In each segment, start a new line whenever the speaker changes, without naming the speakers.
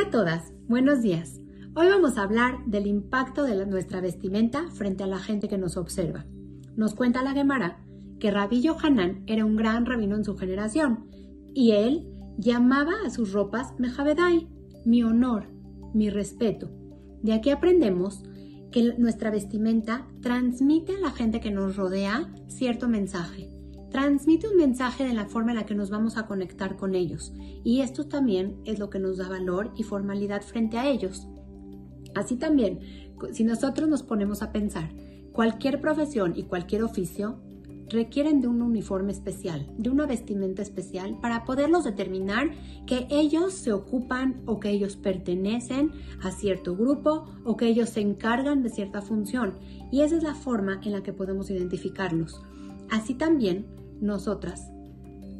a todas, buenos días. Hoy vamos a hablar del impacto de nuestra vestimenta frente a la gente que nos observa. Nos cuenta la Gemara que Rabbi Yohanan era un gran rabino en su generación y él llamaba a sus ropas Mejavedai, mi honor, mi respeto. De aquí aprendemos que nuestra vestimenta transmite a la gente que nos rodea cierto mensaje transmite un mensaje de la forma en la que nos vamos a conectar con ellos y esto también es lo que nos da valor y formalidad frente a ellos. Así también, si nosotros nos ponemos a pensar, cualquier profesión y cualquier oficio requieren de un uniforme especial, de una vestimenta especial para poderlos determinar que ellos se ocupan o que ellos pertenecen a cierto grupo o que ellos se encargan de cierta función. Y esa es la forma en la que podemos identificarlos. Así también, nosotras,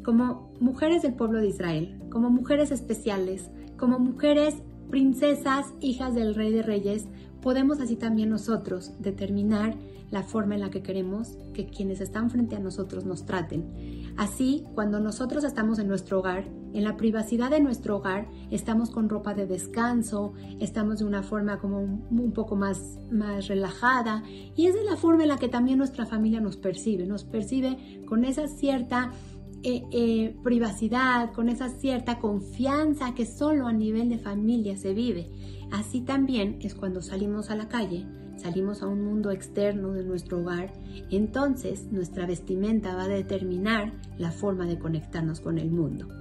como mujeres del pueblo de Israel, como mujeres especiales, como mujeres princesas, hijas del rey de reyes, podemos así también nosotros determinar la forma en la que queremos que quienes están frente a nosotros nos traten. Así, cuando nosotros estamos en nuestro hogar, en la privacidad de nuestro hogar, estamos con ropa de descanso, estamos de una forma como un, poco más, más relajada y esa es la forma en la que también nuestra familia nos percibe, nos percibe con esa cierta eh, eh, privacidad, con esa cierta confianza que solo a nivel de familia se vive. Así también es cuando salimos a la calle, salimos a un mundo externo de nuestro hogar, entonces nuestra vestimenta va a determinar la forma de conectarnos con el mundo.